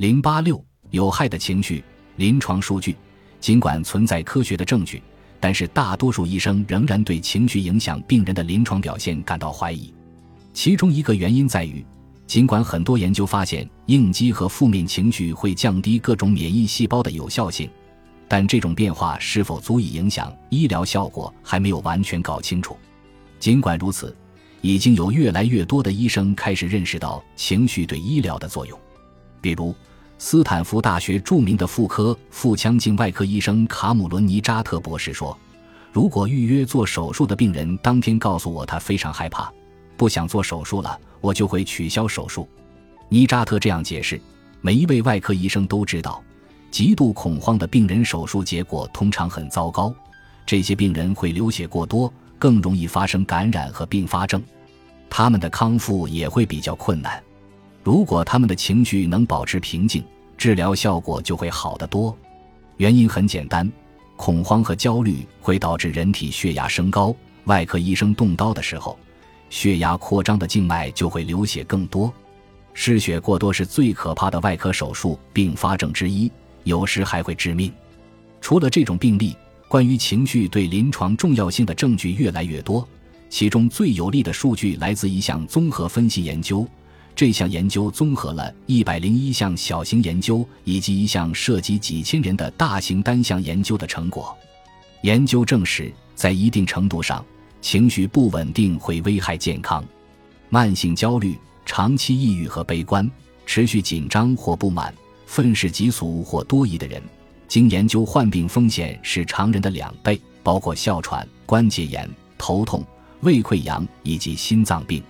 零八六有害的情绪临床数据，尽管存在科学的证据，但是大多数医生仍然对情绪影响病人的临床表现感到怀疑。其中一个原因在于，尽管很多研究发现应激和负面情绪会降低各种免疫细胞的有效性，但这种变化是否足以影响医疗效果还没有完全搞清楚。尽管如此，已经有越来越多的医生开始认识到情绪对医疗的作用，比如。斯坦福大学著名的妇科腹腔镜外科医生卡姆伦尼扎特博士说：“如果预约做手术的病人当天告诉我他非常害怕，不想做手术了，我就会取消手术。”尼扎特这样解释：“每一位外科医生都知道，极度恐慌的病人手术结果通常很糟糕，这些病人会流血过多，更容易发生感染和并发症，他们的康复也会比较困难。”如果他们的情绪能保持平静，治疗效果就会好得多。原因很简单，恐慌和焦虑会导致人体血压升高。外科医生动刀的时候，血压扩张的静脉就会流血更多。失血过多是最可怕的外科手术并发症之一，有时还会致命。除了这种病例，关于情绪对临床重要性的证据越来越多。其中最有力的数据来自一项综合分析研究。这项研究综合了一百零一项小型研究以及一项涉及几千人的大型单项研究的成果。研究证实，在一定程度上，情绪不稳定会危害健康。慢性焦虑、长期抑郁和悲观、持续紧张或不满、愤世嫉俗或多疑的人，经研究患病风险是常人的两倍，包括哮喘、关节炎、头痛、胃溃疡以及心脏病。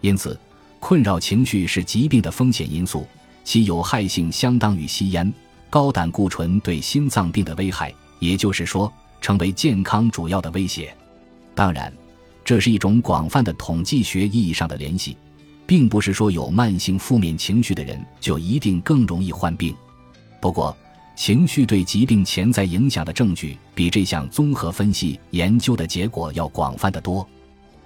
因此。困扰情绪是疾病的风险因素，其有害性相当于吸烟、高胆固醇对心脏病的危害，也就是说，成为健康主要的威胁。当然，这是一种广泛的统计学意义上的联系，并不是说有慢性负面情绪的人就一定更容易患病。不过，情绪对疾病潜在影响的证据比这项综合分析研究的结果要广泛的多。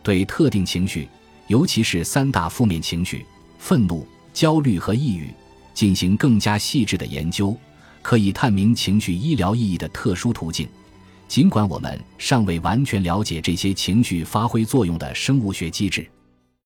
对特定情绪。尤其是三大负面情绪——愤怒、焦虑和抑郁，进行更加细致的研究，可以探明情绪医疗意义的特殊途径。尽管我们尚未完全了解这些情绪发挥作用的生物学机制。